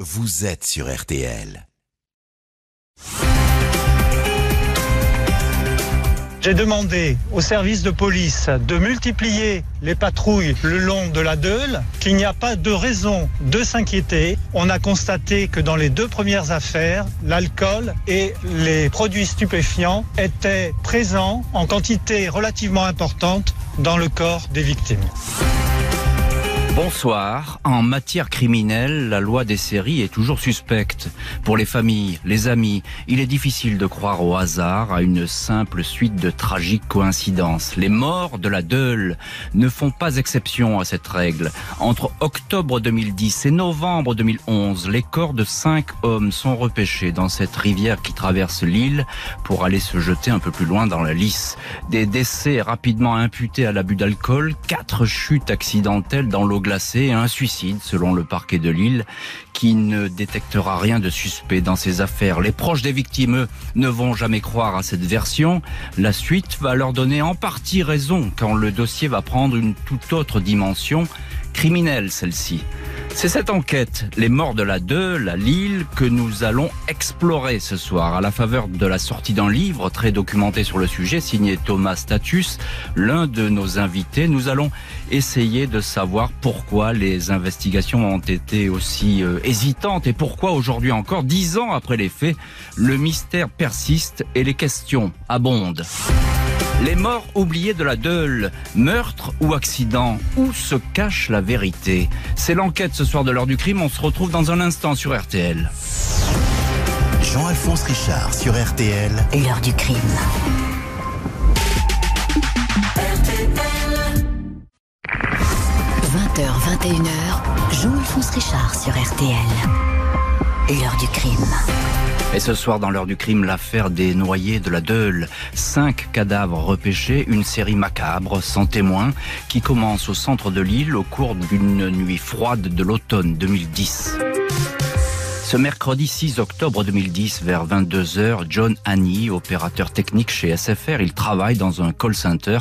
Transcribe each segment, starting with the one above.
vous êtes sur RTL. J'ai demandé au service de police de multiplier les patrouilles le long de la Deule, qu'il n'y a pas de raison de s'inquiéter. On a constaté que dans les deux premières affaires, l'alcool et les produits stupéfiants étaient présents en quantité relativement importante dans le corps des victimes. Bonsoir. En matière criminelle, la loi des séries est toujours suspecte. Pour les familles, les amis, il est difficile de croire au hasard, à une simple suite de tragiques coïncidences. Les morts de la Deule ne font pas exception à cette règle. Entre octobre 2010 et novembre 2011, les corps de cinq hommes sont repêchés dans cette rivière qui traverse l'île pour aller se jeter un peu plus loin dans la Lys. Des décès rapidement imputés à l'abus d'alcool, quatre chutes accidentelles dans l'eau et un suicide, selon le parquet de Lille, qui ne détectera rien de suspect dans ces affaires. Les proches des victimes ne vont jamais croire à cette version. La suite va leur donner en partie raison quand le dossier va prendre une toute autre dimension criminelle, celle-ci. C'est cette enquête, les morts de la 2, la Lille, que nous allons explorer ce soir à la faveur de la sortie d'un livre très documenté sur le sujet signé Thomas Status, l'un de nos invités. Nous allons essayer de savoir pourquoi les investigations ont été aussi euh, hésitantes et pourquoi aujourd'hui encore, dix ans après les faits, le mystère persiste et les questions abondent. Les morts oubliés de la Deule, meurtre ou accident, où se cache la vérité? C'est l'enquête ce soir de l'heure du crime, on se retrouve dans un instant sur RTL. Jean-Alphonse Richard sur RTL. L'heure du crime. h 21h, Jean-Alphonse Richard sur RTL. L'heure du crime. Et ce soir, dans l'heure du crime, l'affaire des noyés de la Deule. Cinq cadavres repêchés, une série macabre, sans témoins, qui commence au centre de l'île au cours d'une nuit froide de l'automne 2010. Ce mercredi 6 octobre 2010, vers 22h, John Annie, opérateur technique chez SFR, il travaille dans un call center,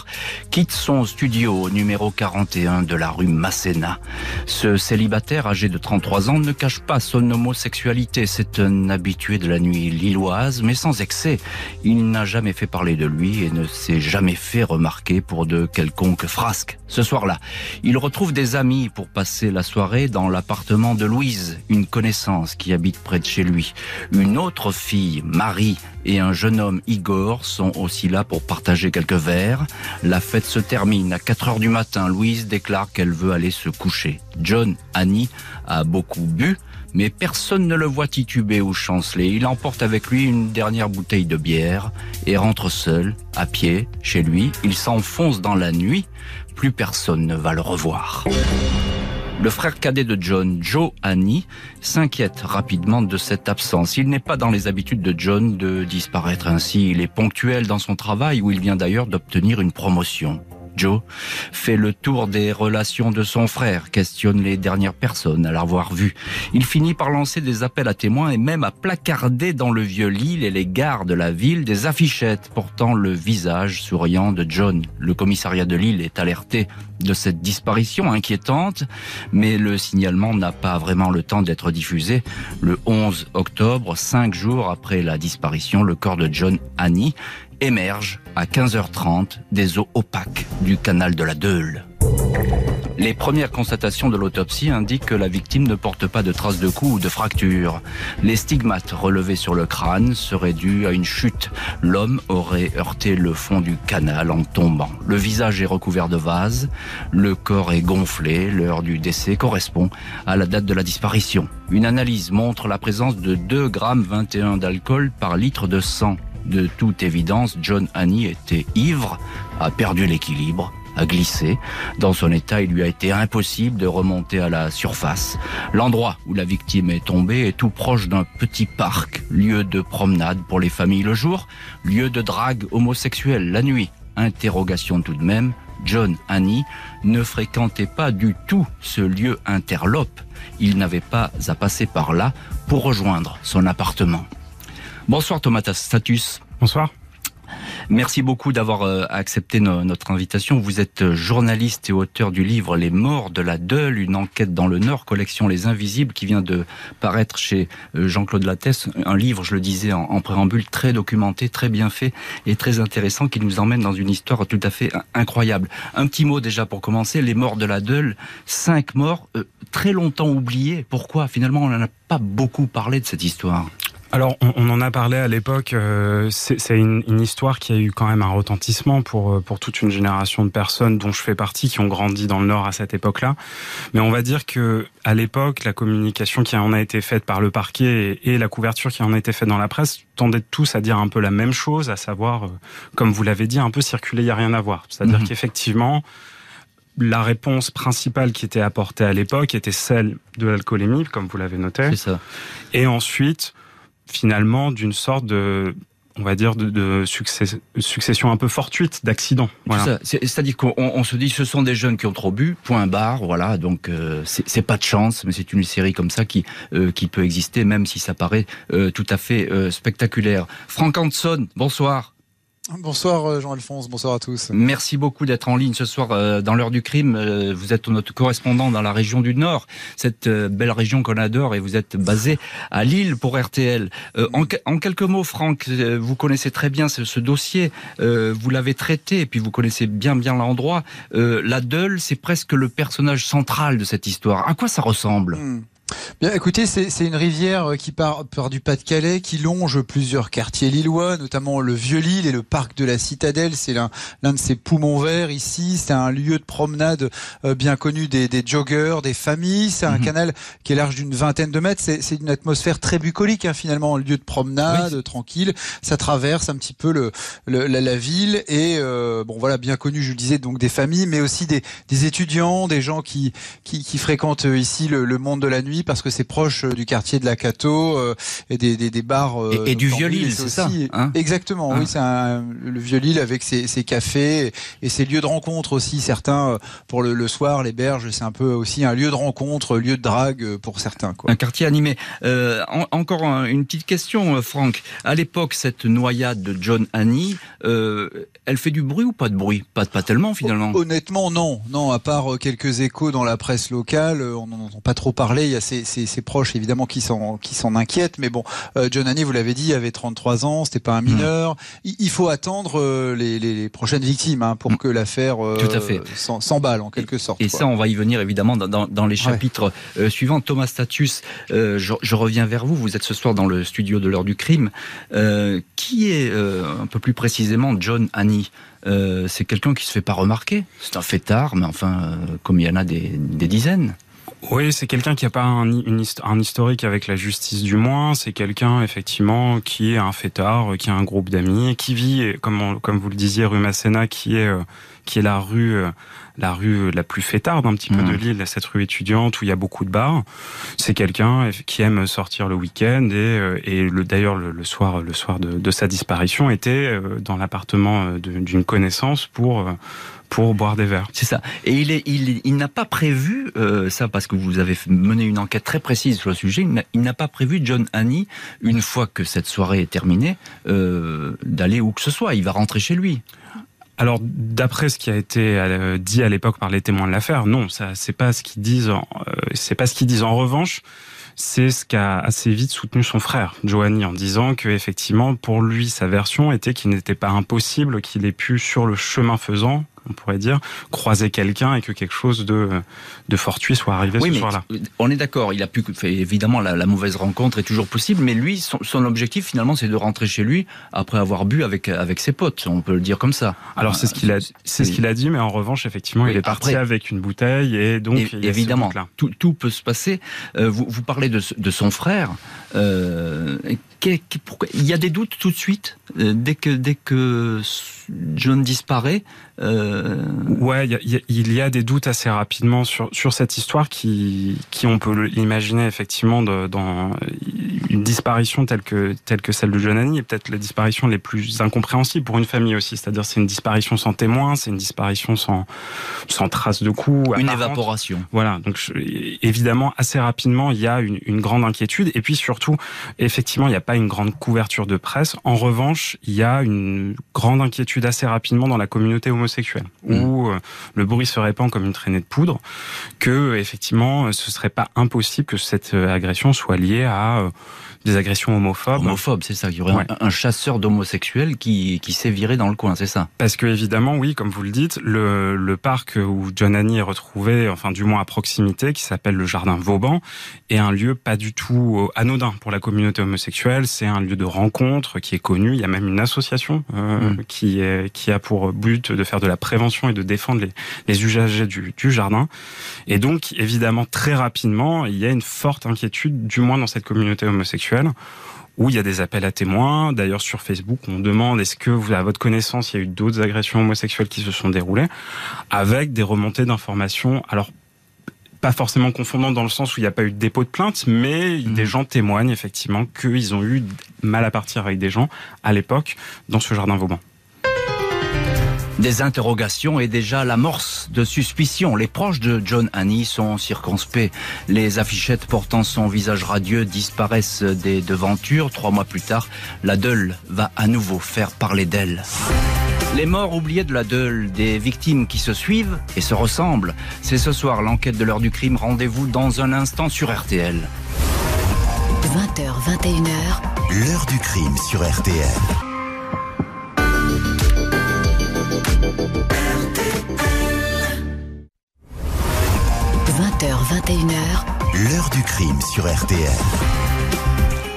quitte son studio au numéro 41 de la rue Masséna. Ce célibataire âgé de 33 ans ne cache pas son homosexualité. C'est un habitué de la nuit lilloise, mais sans excès. Il n'a jamais fait parler de lui et ne s'est jamais fait remarquer pour de quelconques frasques. Ce soir-là, il retrouve des amis pour passer la soirée dans l'appartement de Louise, une connaissance qui habite près de chez lui. Une autre fille, Marie, et un jeune homme, Igor, sont aussi là pour partager quelques verres. La fête se termine. À 4 heures du matin, Louise déclare qu'elle veut aller se coucher. John, Annie, a beaucoup bu, mais personne ne le voit tituber ou chanceler. Il emporte avec lui une dernière bouteille de bière et rentre seul, à pied, chez lui. Il s'enfonce dans la nuit. Plus personne ne va le revoir. Le frère cadet de John, Joe Annie, s'inquiète rapidement de cette absence. Il n'est pas dans les habitudes de John de disparaître ainsi. Il est ponctuel dans son travail où il vient d'ailleurs d'obtenir une promotion. Joe fait le tour des relations de son frère, questionne les dernières personnes à l'avoir vu. Il finit par lancer des appels à témoins et même à placarder dans le vieux Lille et les gares de la ville des affichettes portant le visage souriant de John. Le commissariat de Lille est alerté de cette disparition inquiétante, mais le signalement n'a pas vraiment le temps d'être diffusé. Le 11 octobre, cinq jours après la disparition, le corps de John Annie émerge à 15h30 des eaux opaques du canal de la Deule. Les premières constatations de l'autopsie indiquent que la victime ne porte pas de traces de coups ou de fractures. Les stigmates relevés sur le crâne seraient dus à une chute. L'homme aurait heurté le fond du canal en tombant. Le visage est recouvert de vase, le corps est gonflé, l'heure du décès correspond à la date de la disparition. Une analyse montre la présence de 2 grammes 21 d'alcool par litre de sang. De toute évidence, John Annie était ivre, a perdu l'équilibre, a glissé. Dans son état, il lui a été impossible de remonter à la surface. L'endroit où la victime est tombée est tout proche d'un petit parc, lieu de promenade pour les familles le jour, lieu de drague homosexuelle la nuit. Interrogation tout de même, John Annie ne fréquentait pas du tout ce lieu interlope. Il n'avait pas à passer par là pour rejoindre son appartement. Bonsoir Thomas Status. Bonsoir. Merci beaucoup d'avoir euh, accepté notre invitation. Vous êtes euh, journaliste et auteur du livre Les morts de la Deule, une enquête dans le Nord, collection Les Invisibles, qui vient de paraître chez euh, Jean-Claude Lattès. Un livre, je le disais en, préambule, très documenté, très bien fait et très intéressant, qui nous emmène dans une histoire tout à fait incroyable. Un petit mot déjà pour commencer. Les morts de la Deule, cinq morts, très longtemps oubliés. Pourquoi? Finalement, on n'en a pas beaucoup parlé de cette histoire. Alors, on, en a parlé à l'époque. Euh, c'est une, histoire qui a eu quand même un retentissement pour euh, pour toute une génération de personnes dont je fais partie, qui ont grandi dans le Nord à cette époque-là. Mais on va dire que à l'époque, la communication qui en a été faite par le parquet et, la couverture qui en a été faite dans la presse tendaient tous à dire un peu la même chose, à savoir, euh, comme vous l'avez dit, un peu circuler, il y a rien à voir. C'est-à-dire mhm. qu'effectivement la réponse principale qui était apportée à l'époque était celle de l'alcoolémie, comme vous l'avez noté. C'est ça. Et ensuite, finalement d'une sorte de on va dire, de, succession un peu fortuite d'accidents. Voilà. C'est-à-dire qu'on se dit, ce sont des jeunes qui ont trop bu, point barre, voilà. Donc euh, c'est pas de chance, mais c'est une série comme ça qui euh, qui peut exister, même si ça paraît euh, tout à fait spectaculaire. Frank Hanson, bonsoir. Bonsoir euh, Jean-Alphonse, bonsoir à tous. Merci beaucoup d'être en ligne ce soir euh, dans l'heure du crime. Euh, vous êtes notre correspondant dans la région du Nord, cette belle région qu'on adore, et vous êtes basé à Lille pour RTL. En, quelques mots, Franck, vous connaissez très bien ce, dossier, vous l'avez traité, et puis vous connaissez bien bien l'endroit. La Deule, c'est presque le personnage central de cette histoire. À quoi ça ressemble? Hmm. Bien, écoutez, c'est une rivière euh, qui part, part du Pas-de-Calais, qui longe plusieurs quartiers lillois, notamment le Vieux-Lille et le parc de la Citadelle. C'est l'un de ces poumons verts ici. C'est un lieu de promenade euh, bien connu des, des joggeurs, des familles. C'est un mhm. canal qui est large d'une vingtaine de mètres. C'est une atmosphère très bucolique, hein, finalement, un lieu de promenade tranquille. Ça traverse un petit peu le, la, ville et euh, bon voilà, bien connu, je le disais, donc des familles, mais aussi des, des étudiants, des gens qui, qui, qui fréquentent ici le, le monde de la nuit parce que c'est proche euh, du quartier de la Cato euh, et des, des, des bars. Euh, et, du Vieux-Lille, c'est ça hein Exactement, oui, hein c'est le Vieux-Lille avec ses, ses, cafés et ses lieux de rencontre aussi. Certains, pour le, le soir, les berges, c'est un peu aussi un lieu de rencontre, lieu de drague pour certains. Quoi. Un quartier animé. Euh, encore une petite question, Franck. À l'époque, cette noyade de John Annie, elle fait du bruit ou pas de bruit? Pas, pas tellement finalement. Honnêtement, non. Non, à part quelques échos dans la presse locale, on n'en entend pas trop parler. Il y a ses, proches évidemment qui s'en qui s'en inquiètent. Mais bon, euh, John Annie, vous l'avez dit, avait 33 ans, c'était pas un hmm. mineur. Il, faut attendre euh, les, prochaines victimes hein, pour hmm. que l'affaire euh, s'emballe en quelque sorte. Et, ça, on va y venir évidemment dans, les chapitres suivants. Thomas Status, je, reviens vers vous. Vous êtes ce soir dans le studio de l'heure du crime. qui est un peu plus précisément John Annie c'est quelqu'un qui se fait pas remarquer. C'est un fêtard, mais enfin, comme il y en a des dizaines. Oui, c'est quelqu'un qui n'a pas un, un, historique avec la justice du moins. C'est quelqu'un effectivement qui est un fêtard, qui a un groupe d'amis, qui vit, comme, comme vous le disiez, rue Masséna, qui est euh, qui est la rue euh, la rue la plus fêtarde un petit peu de mmh. l'île, cette rue étudiante où il y a beaucoup de bars. C'est quelqu'un qui aime sortir le week-end et, euh, et le, d'ailleurs le, soir le soir de, de sa disparition était dans l'appartement d'une connaissance pour pour boire des verres. C'est ça. Et il, est, il, il n'a pas prévu, euh, ça parce que vous avez mené une enquête très précise sur le sujet, il n'a pas prévu, John Annie, une fois que cette soirée est terminée, euh, d'aller où que ce soit. Il va rentrer chez lui. Alors, d'après ce qui a été euh, dit à l'époque par les témoins de l'affaire, non, ça c'est pas ce qu'ils disent. Euh, c'est pas ce qu'ils disent. En revanche, c'est ce qu'a assez vite soutenu son frère, Joanny, en disant que effectivement, pour lui, sa version était qu'il n'était pas impossible qu'il ait pu, sur le chemin faisant, on pourrait dire, croiser quelqu'un et que quelque chose de, de fortuit soit arrivé ce soir-là. On est d'accord, il a pu, évidemment, la, mauvaise rencontre est toujours possible, mais lui, son, objectif finalement, c'est de rentrer chez lui après avoir bu avec, avec ses potes, on peut le dire comme ça. Alors c'est ce qu'il a, c'est ce qu'il a dit, mais en revanche, effectivement, il est parti avec une bouteille et donc évidemment, tout, tout, peut se passer. Euh, vous, vous parlez de, de son frère. Euh, il y a des doutes tout de suite euh, dès que dès que John disparaît. Euh... Ouais, il y, a des doutes assez rapidement sur sur cette histoire qui qui on peut l'imaginer effectivement dans une disparition telle que, telle que celle de Johnny est peut-être la disparition les plus incompréhensibles pour une famille aussi. C'est-à-dire c'est une disparition sans témoin, c'est une disparition sans, sans trace de coup. Une évaporation. Voilà. Donc évidemment, assez rapidement, il y a une, une grande inquiétude. Et puis surtout, effectivement, il n'y a pas une grande couverture de presse. En revanche, il y a une grande inquiétude assez rapidement dans la communauté homosexuelle, mmh. où euh, le bruit se répand comme une traînée de poudre, que effectivement, ce serait pas impossible que cette euh, agression soit liée à euh, des agressions homophobes. Homophobes, c'est ça. Il y aurait un, chasseur d'homosexuels qui, qui s'est viré dans le coin, c'est ça? Parce que évidemment, oui, comme vous le dites, le, le parc où John Annie est retrouvé, enfin du moins à proximité, qui s'appelle le Jardin Vauban, est un lieu pas du tout euh, anodin pour la communauté homosexuelle. C'est un lieu de rencontre qui est connu. Il y a même une association euh, mm. qui, est, qui a pour but de faire de la prévention et de défendre les, les usagers du, du jardin. Et donc, évidemment, très rapidement, il y a une forte inquiétude, du moins dans cette communauté homosexuelle où il y a des appels à témoins. D'ailleurs, sur Facebook, on demande est-ce que, vous, à votre connaissance, il y a eu d'autres agressions homosexuelles qui se sont déroulées, avec des remontées d'informations. Alors, pas forcément confondant dans le sens où il n'y a pas eu de dépôt de plainte, mais mmh. des gens témoignent effectivement qu'ils ont eu mal à partir avec des gens à l'époque dans ce jardin Vauban. Des interrogations et déjà l'amorce de suspicion. Les proches de John Annie sont circonspects. Les affichettes portant son visage radieux disparaissent des devantures. Trois mois plus tard, la Deule va à nouveau faire parler d'elle. Les morts oubliés de la Deule, des victimes qui se suivent et se ressemblent. C'est ce soir l'enquête de l'heure du crime. Rendez-vous dans un instant sur RTL. 20h, 21h. L'heure du crime sur RTL. 20h, 21h. L'heure du crime sur RTL.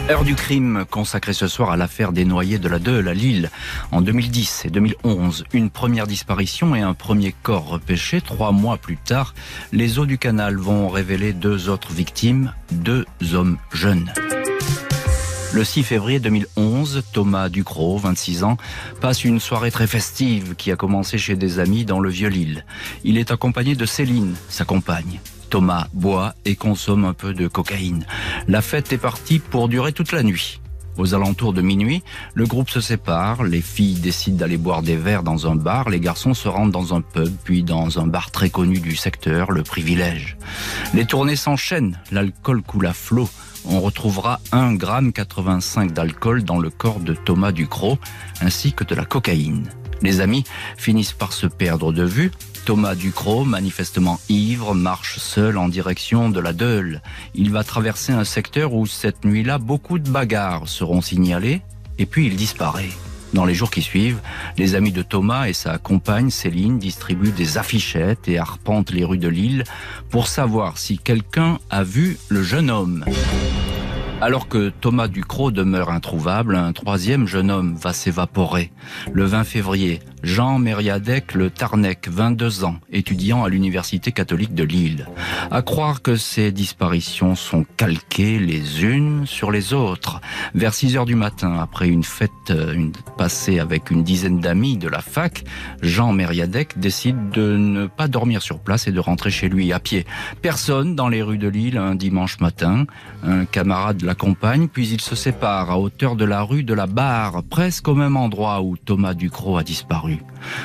Heure du crime consacrée ce soir à l'affaire des noyés de la Deule à Lille. En 2010 et 2011, une première disparition et un premier corps repêché. Trois mois plus tard, les eaux du canal vont révéler deux autres victimes, deux hommes jeunes. Le 6 février 2011, Thomas Ducrot, 26 ans, passe une soirée très festive qui a commencé chez des amis dans le Vieux-Lille. Il est accompagné de Céline, sa compagne. Thomas boit et consomme un peu de cocaïne. La fête est partie pour durer toute la nuit. Aux alentours de minuit, le groupe se sépare, les filles décident d'aller boire des verres dans un bar, les garçons se rendent dans un pub, puis dans un bar très connu du secteur, le privilège. Les tournées s'enchaînent, l'alcool coule à flot. On retrouvera 1 gramme 85 d'alcool dans le corps de Thomas Ducrot, ainsi que de la cocaïne. Les amis finissent par se perdre de vue, Thomas Ducrot, manifestement ivre, marche seul en direction de la Deule. Il va traverser un secteur où cette nuit-là, beaucoup de bagarres seront signalées, et puis il disparaît. Dans les jours qui suivent, les amis de Thomas et sa compagne Céline distribuent des affichettes et arpentent les rues de Lille pour savoir si quelqu'un a vu le jeune homme. Alors que Thomas Ducrot demeure introuvable, un troisième jeune homme va s'évaporer. Le 20 février, Jean Mériadec Le Tarnec, 22 ans, étudiant à l'Université catholique de Lille. À croire que ces disparitions sont calquées les unes sur les autres. Vers 6 heures du matin, après une fête une, passée avec une dizaine d'amis de la fac, Jean Mériadec décide de ne pas dormir sur place et de rentrer chez lui à pied. Personne dans les rues de Lille un dimanche matin. Un camarade l'accompagne, puis ils se séparent à hauteur de la rue de la Barre, presque au même endroit où Thomas Ducrot a disparu.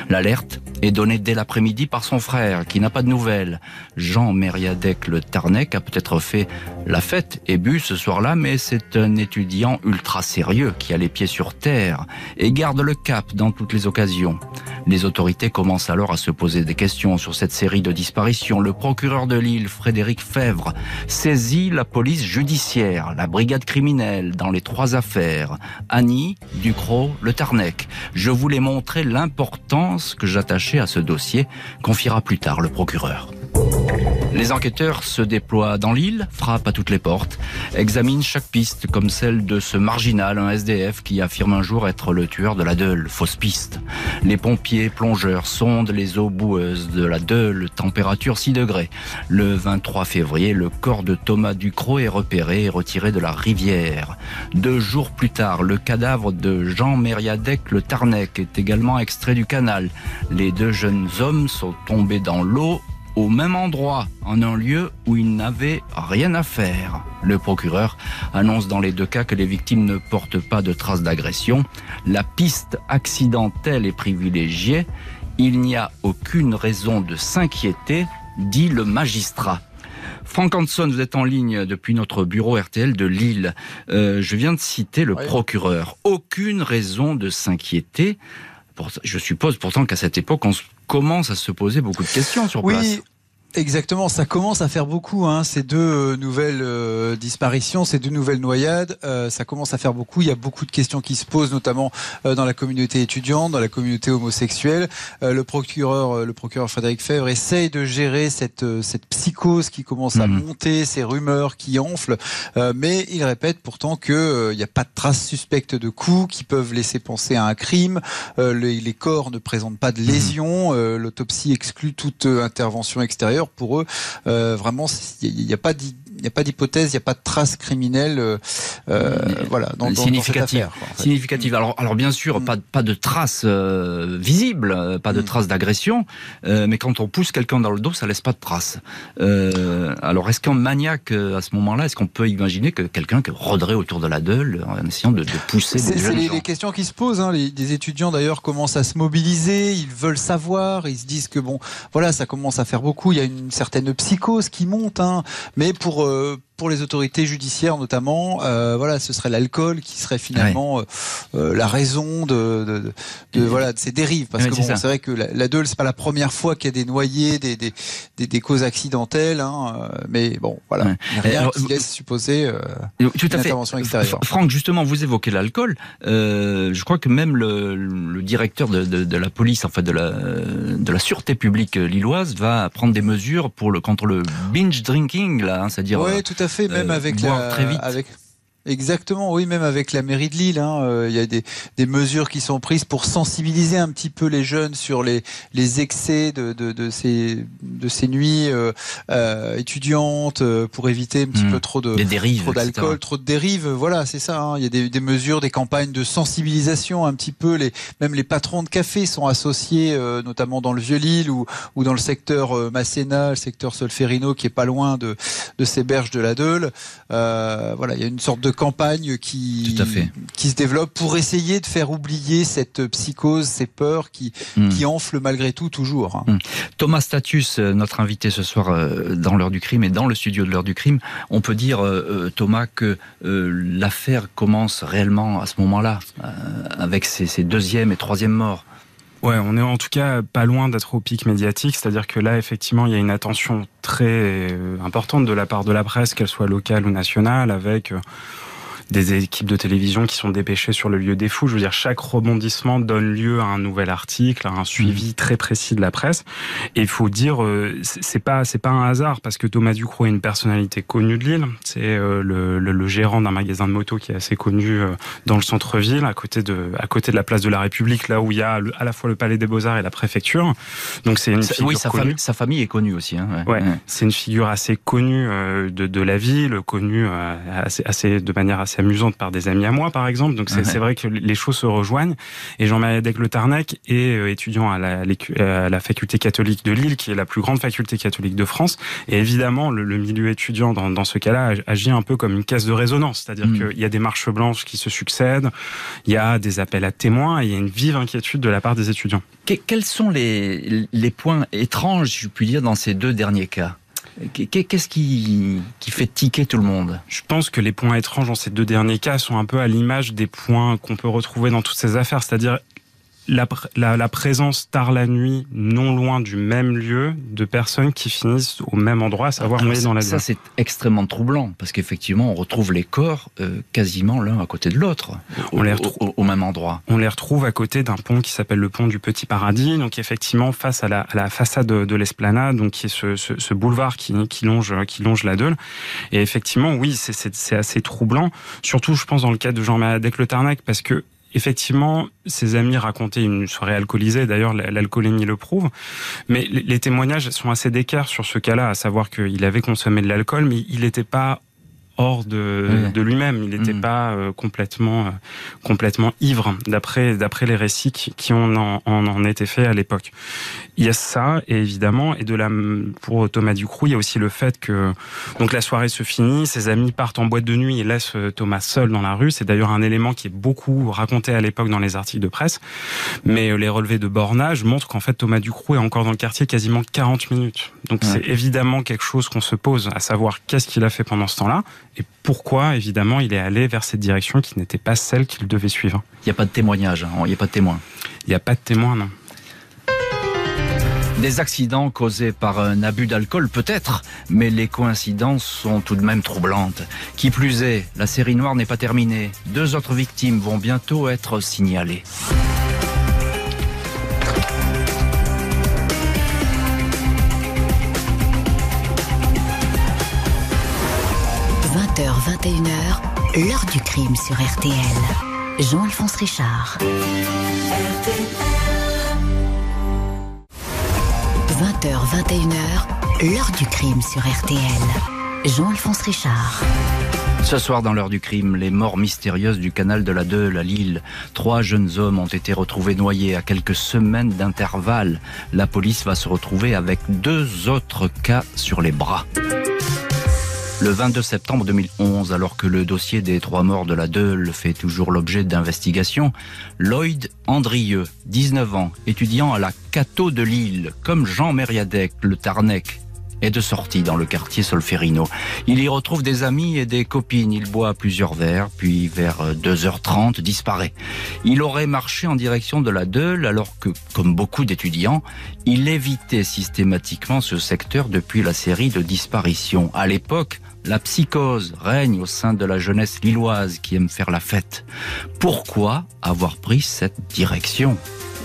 L'alerte est donnée dès l'après-midi par son frère, qui n'a pas de nouvelles. Jean Mériadec le Tarnec a peut-être fait la fête et bu ce soir-là, mais c'est un étudiant ultra sérieux qui a les pieds sur terre et garde le cap dans toutes les occasions. Les autorités commencent alors à se poser des questions sur cette série de disparitions. Le procureur de Lille, Frédéric Fèvre, saisit la police judiciaire, la brigade criminelle dans les trois affaires. Annie, Ducrot, Le Tarnec. Je voulais montrer l'importance que j'attachais à ce dossier, confiera plus tard le procureur. Les enquêteurs se déploient dans l'île, frappent à toutes les portes, examinent chaque piste, comme celle de ce marginal, un SDF qui affirme un jour être le tueur de la Deule, fausse piste. Les pompiers plongeurs sondent les eaux boueuses de la Deule, température 6 degrés. Le 23 février, le corps de Thomas Ducrot est repéré et retiré de la rivière. Deux jours plus tard, le cadavre de Jean Mériadec le Tarnec est également extrait du canal. Les deux jeunes hommes sont tombés dans l'eau au même endroit, en un lieu où il n'avait rien à faire. Le procureur annonce dans les deux cas que les victimes ne portent pas de traces d'agression. La piste accidentelle est privilégiée. Il n'y a aucune raison de s'inquiéter, dit le magistrat. Franck Hanson, vous êtes en ligne depuis notre bureau RTL de Lille. Euh, je viens de citer le procureur. Aucune raison de s'inquiéter. Je suppose pourtant qu'à cette époque, on commence à se poser beaucoup de questions sur place. Exactement, ça commence à faire beaucoup. Hein, ces deux euh, nouvelles euh, disparitions, ces deux nouvelles noyades, euh, ça commence à faire beaucoup. Il y a beaucoup de questions qui se posent, notamment dans la communauté étudiante, dans la communauté homosexuelle. le procureur, le procureur Frédéric Fèvre, essaye de gérer cette cette psychose qui commence à mhm. monter, ces rumeurs qui enflent, mais il répète pourtant que il n'y a pas de traces suspectes de coups qui peuvent laisser penser à un crime. Les, les, corps ne présentent pas de mhm. lésions. L'autopsie exclut toute intervention extérieure pour eux, euh, vraiment, il n'y a pas il n'y a pas d'hypothèse, il n'y a pas de trace criminelle, euh, euh voilà, dans, significative. Significative. Alors, alors bien sûr, mm. pas, pas de traces euh, visibles, euh, pas de mm. traces d'agression, mais quand on pousse quelqu'un dans le dos, ça laisse pas de traces. alors, est-ce qu'un maniaque à ce moment-là, est-ce qu'on peut imaginer que quelqu'un rôderait autour de la Deule en essayant de, de pousser des jeunes les, les, questions qui se posent. Hein. Les, les, étudiants d'ailleurs commencent à se mobiliser, ils veulent savoir, ils se disent que bon, voilà, ça commence à faire beaucoup. Il y a une certaine psychose qui monte, hein. mais pour euh, pour les autorités judiciaires notamment, euh, voilà, ce serait l'alcool qui serait finalement euh, la raison de, de, voilà de ces dérives. Parce que c'est vrai que la, la Deule, c'est pas la première fois qu'il y a des noyés, des, des, des, causes accidentelles, hein, mais bon, voilà, rien qui laisse supposer tout une à intervention extérieure. Franck, justement, vous évoquez l'alcool. je crois que même le, le directeur de, la police, en fait, de la de la sûreté publique lilloise, va prendre des mesures pour le contre le binge drinking, là, hein, c'est-à-dire tout à fait, même euh, avec la, très vite. avec Exactement, oui, même avec la mairie de Lille, hein, euh, il y a des, des, mesures qui sont prises pour sensibiliser un petit peu les jeunes sur les, les excès de, de, de, ces, de ces nuits euh, euh étudiantes, pour éviter un petit hmm. peu trop de trop d'alcool, trop de dérives. Voilà, c'est ça. Hein. il y a des, des, mesures, des campagnes de sensibilisation un petit peu. Les, même les patrons de café sont associés, notamment dans le Vieux-Lille ou, ou dans le secteur Masséna, le secteur Solferino, qui est pas loin de, de ces berges de la Deule. voilà, il y a une sorte de campagne qui, qui se développe pour essayer de faire oublier cette psychose, ces peurs qui, hmm. qui enflent malgré tout toujours. Hmm. Thomas Status, euh, notre invité ce soir euh, dans l'heure du crime et dans le studio de l'heure du crime, on peut dire, euh, Thomas, que l'affaire commence réellement à ce moment-là, avec ces, ces deuxième et troisième morts. Ouais, on est en tout cas pas loin d'être au pic médiatique, c'est-à-dire que là, effectivement, il y a une attention très importante de la part de la presse, qu'elle soit locale ou nationale, avec des équipes de télévision qui sont dépêchées sur le lieu des fous. Je veux dire, chaque rebondissement donne lieu à un nouvel article, à un suivi mmh. très précis de la presse. Et il faut dire, euh, c'est pas c'est pas un hasard parce que Thomas Ducrot est une personnalité connue de Lille. C'est euh, le, le, le, gérant d'un magasin de moto qui est assez connu euh, dans le centre-ville, à côté de à côté de la place de la République, là où il y a à la fois le Palais des Beaux Arts et la préfecture. Donc c'est une figure oui, sa connue. famille, sa famille est connue aussi. Hein, ouais, ouais. c'est une figure assez connue de, de la ville, connue assez, assez de manière assez amusante par des amis à moi, par exemple. Donc c'est vrai que les choses se rejoignent. Et Jean-Marie Le Tarnac est euh, étudiant à la, à la, faculté catholique de Lille, qui est la plus grande faculté catholique de France. Et évidemment, le, milieu étudiant dans, dans ce cas-là agit un peu comme une caisse de résonance, c'est-à-dire mm. qu'il y a des marches blanches qui se succèdent, il y a des appels à témoins, et il y a une vive inquiétude de la part des étudiants. quels sont les, les points étranges, je puis dire, dans ces deux derniers cas? Qu'est-ce qui, qui fait tiquer tout le monde? Je pense que les points étranges dans ces deux derniers cas sont un peu à l'image des points qu'on peut retrouver dans toutes ces affaires, c'est-à-dire la, la, la, présence tard la nuit, non loin du même lieu, de personnes qui finissent au même endroit, à savoir ah, dans la Ça, c'est extrêmement troublant, parce qu'effectivement, on retrouve les corps euh, quasiment l'un à côté de l'autre, on les retrouve au, même endroit. On les retrouve à côté d'un pont qui s'appelle le pont du Petit Paradis, donc effectivement face à la, à la façade de, de l'esplanade, donc qui est ce, ce, ce, boulevard qui, qui longe qui longe la Deule. Et effectivement, oui, c'est assez troublant, surtout, je pense, dans le cas de Jean-Marie Le Tarnac, parce que effectivement, ses amis racontaient une soirée alcoolisée. D'ailleurs, l'alcoolémie le prouve. Mais les témoignages sont assez d'écart sur ce cas-là, à savoir qu'il avait consommé de l'alcool, mais il n'était pas hors de, de lui-même. Il n'était mm. pas euh, complètement, euh, complètement ivre, d'après, d'après les récits qui, qui en, en, en étaient faits à l'époque. Il y a ça, et évidemment, et de la, pour Thomas Ducroux, il y a aussi le fait que donc la soirée se finit, ses amis partent en boîte de nuit et laissent euh, Thomas seul dans la rue. C'est d'ailleurs un élément qui est beaucoup raconté à l'époque dans les articles de presse. Mais les relevés de bornage montrent qu'en fait Thomas Ducroux est encore dans le quartier quasiment 40 minutes. Donc c'est évidemment quelque chose qu'on se pose, à savoir qu'est-ce qu'il a fait pendant ce temps-là et pourquoi, évidemment, il est allé vers cette direction qui n'était pas celle qu'il devait suivre? Il n'y a pas de témoignage, hein. il n'y a pas de témoin. Il n'y a pas de témoin, non. Des accidents causés par un abus d'alcool peut-être, mais les coïncidences sont tout de même troublantes. Qui plus est, la série noire n'est pas terminée. Deux autres victimes vont bientôt être signalées. 21h, l'heure du crime sur RTL. Jean-Alphonse Richard. 20h, 21h, l'heure du crime sur RTL. Jean-Alphonse Richard. Ce soir, dans l'heure du crime, les morts mystérieuses du canal de la Deule à Lille. Trois jeunes hommes ont été retrouvés noyés à quelques semaines d'intervalle. La police va se retrouver avec deux autres cas sur les bras. Le 22 septembre 2011, alors que le dossier des trois morts de la Deule fait toujours l'objet d'investigation, Lloyd Andrieux, 19 ans, étudiant à la Cato de Lille, comme Jean Mériadec, le Tarnec, est de sortie dans le quartier Solferino. Il y retrouve des amis et des copines. Il boit plusieurs verres, puis vers 2h30 disparaît. Il aurait marché en direction de la Deule alors que, comme beaucoup d'étudiants, il évitait systématiquement ce secteur depuis la série de disparitions. À l'époque, la psychose règne au sein de la jeunesse lilloise qui aime faire la fête. Pourquoi avoir pris cette direction?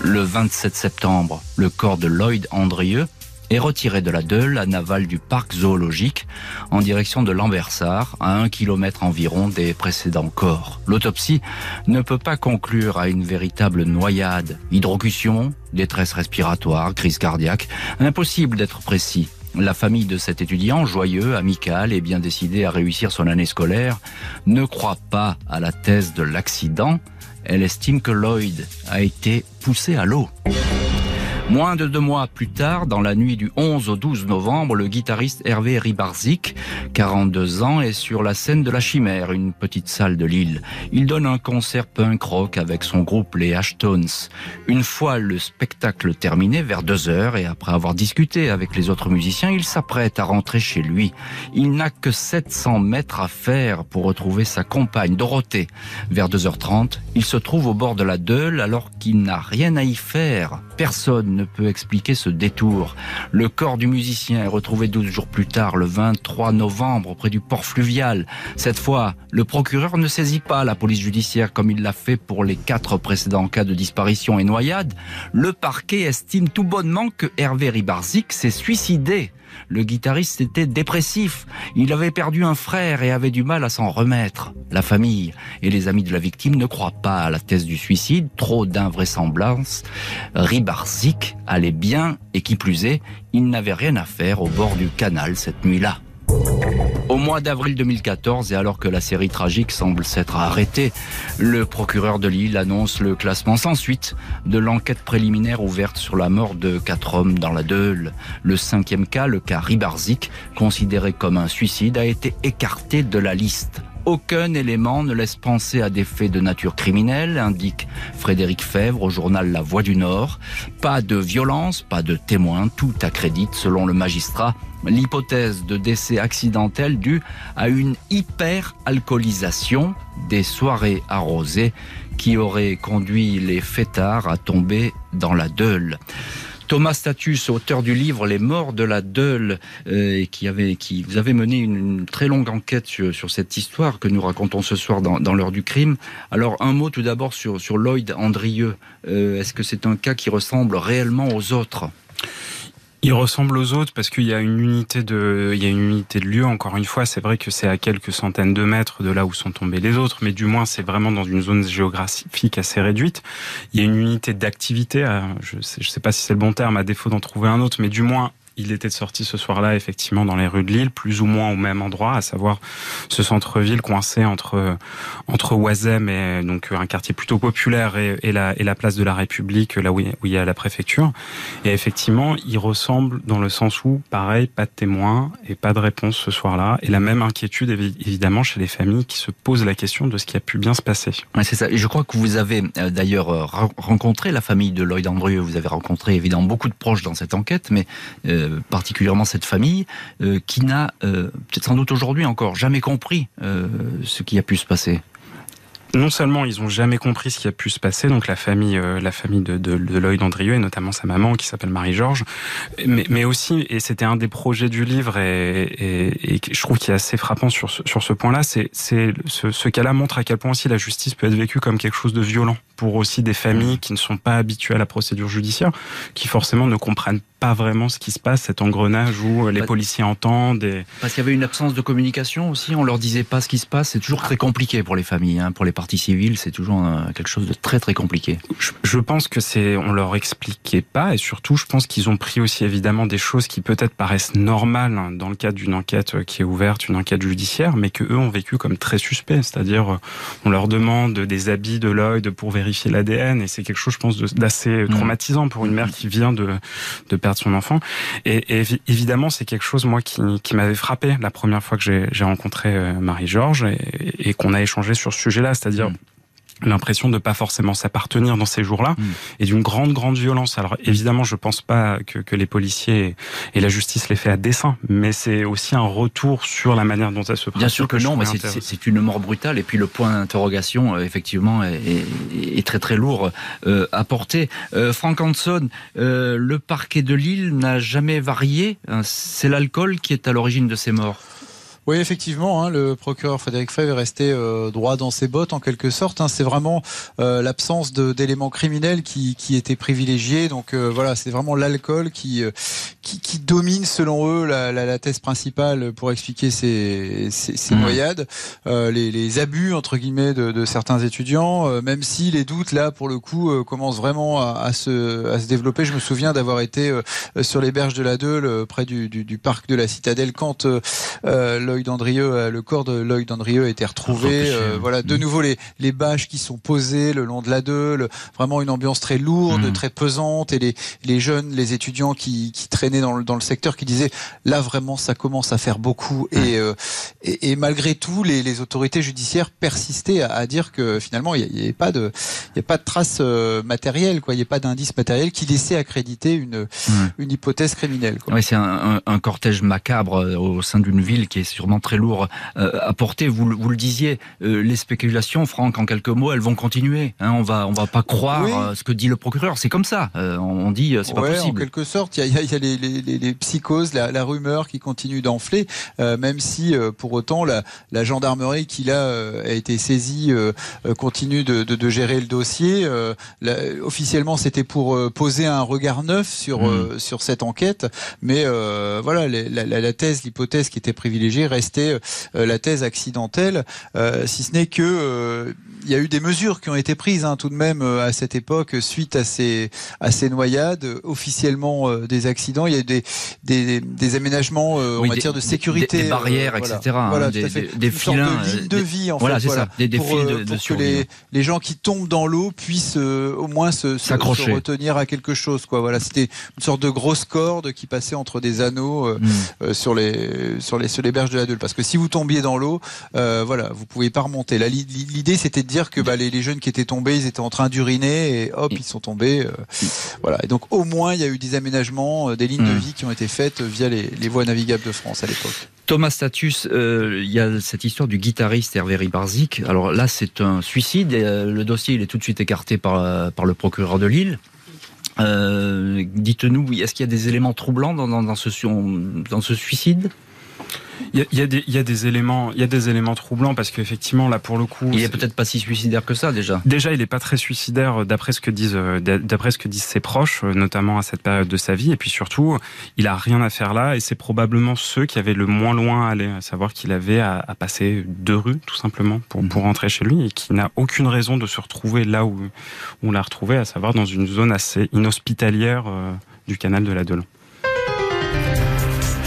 Le 27 septembre, le corps de Lloyd Andrieux est retiré de la Deule à Naval du parc zoologique en direction de Lambersart, à un kilomètre environ des précédents corps. L'autopsie ne peut pas conclure à une véritable noyade. Hydrocution, détresse respiratoire, crise cardiaque, impossible d'être précis. La famille de cet étudiant, joyeux, amical et bien décidé à réussir son année scolaire, ne croit pas à la thèse de l'accident. Elle estime que Lloyd a été poussé à l'eau. Moins de deux mois plus tard, dans la nuit du 11 au 12 novembre, le guitariste Hervé Ribarzik, 42 ans, est sur la scène de la Chimère, une petite salle de Lille. Il donne un concert punk rock avec son groupe les Ashtones. Une fois le spectacle terminé, vers deux heures, et après avoir discuté avec les autres musiciens, il s'apprête à rentrer chez lui. Il n'a que 700 mètres à faire pour retrouver sa compagne, Dorothée. Vers 2h30, il se trouve au bord de la Deule alors qu'il n'a rien à y faire. Personne ne peut expliquer ce détour. Le corps du musicien est retrouvé 12 jours plus tard, le 23 novembre, près du port fluvial. Cette fois, le procureur ne saisit pas la police judiciaire comme il l'a fait pour les quatre précédents cas de disparition et noyade. Le parquet estime tout bonnement que Hervé Ribarzik s'est suicidé. Le guitariste était dépressif. Il avait perdu un frère et avait du mal à s'en remettre. La famille et les amis de la victime ne croient pas à la thèse du suicide, trop d'invraisemblance. Ribarzik allait bien et qui plus est, il n'avait rien à faire au bord du canal cette nuit-là. Mois d'avril 2014, et alors que la série tragique semble s'être arrêtée, le procureur de Lille annonce le classement sans suite de l'enquête préliminaire ouverte sur la mort de quatre hommes dans la Deule. Le cinquième cas, le cas Ribarzik, considéré comme un suicide, a été écarté de la liste. Aucun élément ne laisse penser à des faits de nature criminelle, indique Frédéric Fèvre au journal La Voix du Nord. Pas de violence, pas de témoins, tout accrédite, selon le magistrat, l'hypothèse de décès accidentel due à une hyperalcoolisation des soirées arrosées qui auraient conduit les fêtards à tomber dans la Deule. Thomas Status, auteur du livre Les morts de la Deule, euh, qui avait, vous avez mené une, très longue enquête sur, cette histoire que nous racontons ce soir dans, l'heure du crime. Alors un mot tout d'abord sur, sur Lloyd Andrieux. Euh, est-ce que c'est un cas qui ressemble réellement aux autres? Il ressemble aux autres parce qu'il y a une unité de, il y a une unité de lieu. Encore une fois, c'est vrai que c'est à quelques centaines de mètres de là où sont tombés les autres, mais du moins c'est vraiment dans une zone géographique assez réduite. Il y a une unité d'activité. Je sais, je sais pas si c'est le bon terme à défaut d'en trouver un autre, mais du moins il était de sortie ce soir-là, effectivement, dans les rues de Lille, plus ou moins au même endroit, à savoir ce centre-ville coincé entre entre Oisem et donc un quartier plutôt populaire et, la, et la place de la République, là où il, où il y a la préfecture. Et effectivement, il ressemble dans le sens où, pareil, pas de témoins et pas de réponse ce soir-là, et la même inquiétude évidemment chez les familles qui se posent la question de ce qui a pu bien se passer. Ouais, c'est ça. Et je crois que vous avez euh, d'ailleurs euh, rencontré la famille de Lloyd Andrieux. Vous avez rencontré évidemment beaucoup de proches dans cette enquête, mais euh, particulièrement cette famille euh, qui n'a euh, peut-être sans doute aujourd'hui encore jamais compris euh, ce qui a pu se passer. Non seulement ils ont jamais compris ce qui a pu se passer, donc la famille, euh, la famille de, Lloyd Andrieux et notamment sa maman qui s'appelle Marie-Georges, mais, mais, aussi, et c'était un des projets du livre et, je trouve qu'il est assez frappant sur sur ce point-là, ce, ce cas-là montre à quel point aussi la justice peut être vécue comme quelque chose de violent pour aussi des familles qui ne sont pas habituées à la procédure judiciaire, qui forcément ne comprennent pas vraiment ce qui se passe, cet engrenage où les policiers entendent. Et... Parce qu'il y avait une absence de communication aussi, on leur disait pas ce qui se passe. C'est toujours très compliqué pour les familles, hein. pour les parties civiles, c'est toujours euh, quelque chose de très très compliqué. Je, je pense que c'est, on leur expliquait pas, et surtout, je pense qu'ils ont pris aussi évidemment des choses qui peut-être paraissent normales hein, dans le cadre d'une enquête qui est ouverte, une enquête judiciaire, mais que eux ont vécu comme très suspect. C'est-à-dire, on leur demande des habits de Lloyd pour vérifier l'ADN, et c'est quelque chose, je pense, d'assez traumatisant pour une mère qui vient de, de perdre son enfant. Et, et évidemment, c'est quelque chose, moi, qui, qui m'avait frappé la première fois que j'ai rencontré euh, Marie-Georges et, et qu'on a échangé sur ce sujet-là, c'est-à-dire mmh l'impression de pas forcément s'appartenir dans ces jours-là mmh. et d'une grande grande violence. Alors évidemment, je pense pas que, que les policiers et la justice les fait à dessein, mais c'est aussi un retour sur la manière dont ça se passe. Bien sûr que, que non, mais c'est une mort brutale et puis le point d'interrogation euh, effectivement est, est, est, très très lourd euh, à porter. Euh, Frank Hanson, euh, le parquet de Lille n'a jamais varié. C'est l'alcool qui est à l'origine de ces morts. Oui, effectivement, hein, le procureur Frédéric Fèvre est resté euh, droit dans ses bottes en quelque sorte. Hein, c'est vraiment euh, l'absence d'éléments criminels qui, qui était privilégiée. Donc euh, voilà, c'est vraiment l'alcool qui, qui, qui domine selon eux la, la, la, thèse principale pour expliquer ces, ces, ces mmh. noyades, euh, les, les, abus entre guillemets de, de certains étudiants. même si les doutes là, pour le coup, commencent vraiment à, à, se, à se développer. Je me souviens d'avoir été sur les berges de la Deule, près du, du, du, parc de la Citadelle, quand Lloyd Andrieux, euh, le corps de Lloyd Andrieux a été retrouvé. Euh, voilà, de mmh. nouveau les, les bâches qui sont posées le long de la Deule, vraiment une ambiance très lourde, mmh. très pesante, et les, les jeunes, les étudiants qui, qui dans le, dans le secteur qui disaient là vraiment ça commence à faire beaucoup. Et, euh, et, et, malgré tout, les, les autorités judiciaires persistaient à, à dire que finalement il n'y avait pas de, il y a pas de traces euh, matérielles, quoi. Il n'y a pas d'indice matériel qui laissait accréditer une, une hypothèse criminelle. Quoi. Oui, c'est un, un, un cortège macabre au sein d'une ville qui est sûrement très lourd euh, à porter. Vous, vous le disiez, euh, les spéculations, Franck, en quelques mots, elles vont continuer. Hein, on va, on va pas croire oui. euh, ce que dit le procureur. C'est comme ça. Euh, on dit, c'est pas ouais, possible. En quelque sorte, il y a, y a les, les, les, psychoses, la, la, rumeur qui continue d'enfler, euh, même si pour autant la, la, gendarmerie qui là a été saisie continue de, de, de, gérer le dossier. La, officiellement, c'était pour poser un regard neuf sur mmh. sur cette enquête, mais voilà, la, la thèse, l'hypothèse qui était privilégiée restait euh, la thèse accidentelle, euh, si ce n'est que euh, il y a eu des mesures qui ont été prises hein, tout de même à cette époque suite à ces à ces noyades officiellement des accidents. Il y a eu des des, des aménagements en matière de sécurité, des, des barrières, voilà. etc. Voilà, hein, des, des, filins, de vie en voilà, fait, voilà, des, pour, fils de, pour de que les, les gens qui tombent dans l'eau puissent euh, au moins se, se, se, retenir à quelque chose. Quoi. Voilà, c'était une sorte de grosse corde qui passait entre des anneaux euh, mm. euh, sur les sur les sur les berges de la Deule. Parce que si vous tombiez dans l'eau, euh, voilà, vous pouvez pas remonter. L'idée, c'était de dire que bah, les, les, jeunes qui étaient tombés, ils étaient en train d'uriner et hop, ils sont tombés. Euh, voilà. Et donc au moins, il y a eu des aménagements, euh, des lignes mmh. de vie qui ont été faites via les, les voies navigables de France à l'époque. Thomas Status, euh, il y a cette histoire du guitariste Hervé Ribarzik. Alors là, c'est un suicide. Et, euh, le dossier, il est tout de suite écarté par, par le procureur de Lille. Euh, Dites-nous, est-ce qu'il y a des éléments troublants dans, dans, dans, ce, dans ce suicide? Il y, y, a des, il y a des éléments, il y a des éléments troublants parce qu'effectivement là pour le coup, il est, est peut-être pas si suicidaire que ça déjà. Déjà, il est pas très suicidaire d'après ce que disent, d'après ce que disent ses proches, notamment à cette période de sa vie. Et puis surtout, il a rien à faire là et c'est probablement ceux qui avaient le moins loin à aller, à savoir qu'il avait à, à, passer deux rues tout simplement pour pour rentrer chez lui et qui n'a aucune raison de se retrouver là où, où on l'a retrouvé, à savoir dans une zone assez inhospitalière euh, du canal de la Delon.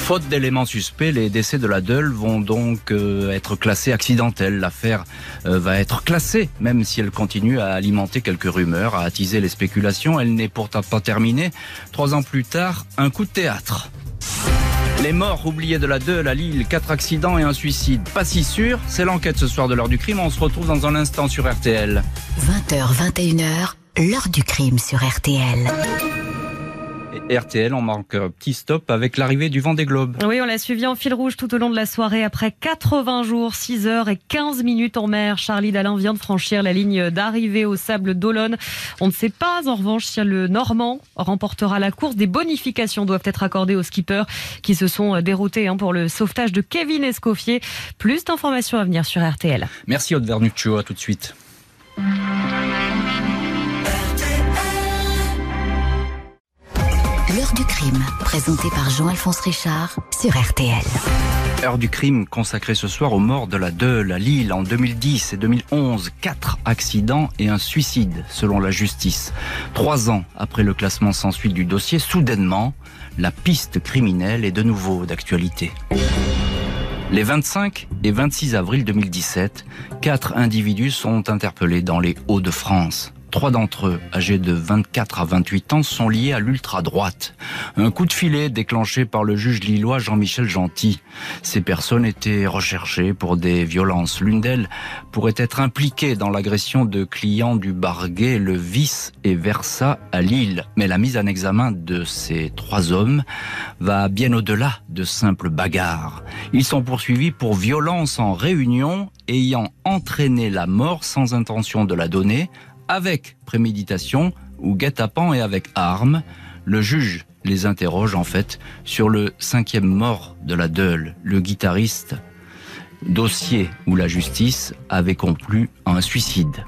Faute d'éléments suspects, les décès de la Deule vont donc euh, être classés accidentels. L'affaire euh, va être classée, même si elle continue à alimenter quelques rumeurs, à attiser les spéculations. Elle n'est pourtant pas terminée. Trois ans plus tard, un coup de théâtre. Les morts oubliés de la Deule à Lille, quatre accidents et un suicide. Pas si sûr, c'est l'enquête ce soir de l'heure du crime. On se retrouve dans un instant sur RTL. 20h, 21h, l'heure du crime sur RTL. RTL, on marque un petit stop avec l'arrivée du vent des globes. Oui, on l'a suivi en fil rouge tout au long de la soirée. Après 80 jours, 6 heures et 15 minutes en mer, Charlie Dalin vient de franchir la ligne d'arrivée au Sable d'Olonne. On ne sait pas en revanche si le Normand remportera la course. Des bonifications doivent être accordées aux skippers qui se sont déroutés hein, pour le sauvetage de Kevin Escoffier. Plus d'informations à venir sur RTL. Merci Aude Vernuccio, à tout de suite. Présenté par Jean-Alphonse Richard sur RTL. Heure du crime consacrée ce soir aux morts de la Deule à Lille en 2010 et 2011. Quatre accidents et un suicide, selon la justice. Trois ans après le classement sans suite du dossier, soudainement, la piste criminelle est de nouveau d'actualité. Les 25 et 26 avril 2017, quatre individus sont interpellés dans les Hauts-de-France. Trois d'entre eux, âgés de 24 à 28 ans, sont liés à l'ultra-droite. Un coup de filet déclenché par le juge lillois Jean-Michel Gentil. Ces personnes étaient recherchées pour des violences. L'une d'elles pourrait être impliquée dans l'agression de clients du Barguet, le Vice et Versa à Lille. Mais la mise en examen de ces trois hommes va bien au-delà de simples bagarres. Ils sont poursuivis pour violence en réunion ayant entraîné la mort sans intention de la donner avec préméditation ou guet-apens et avec armes. Le juge les interroge en fait sur le cinquième mort de la Deule, le guitariste, dossier où la justice avait conclu un suicide.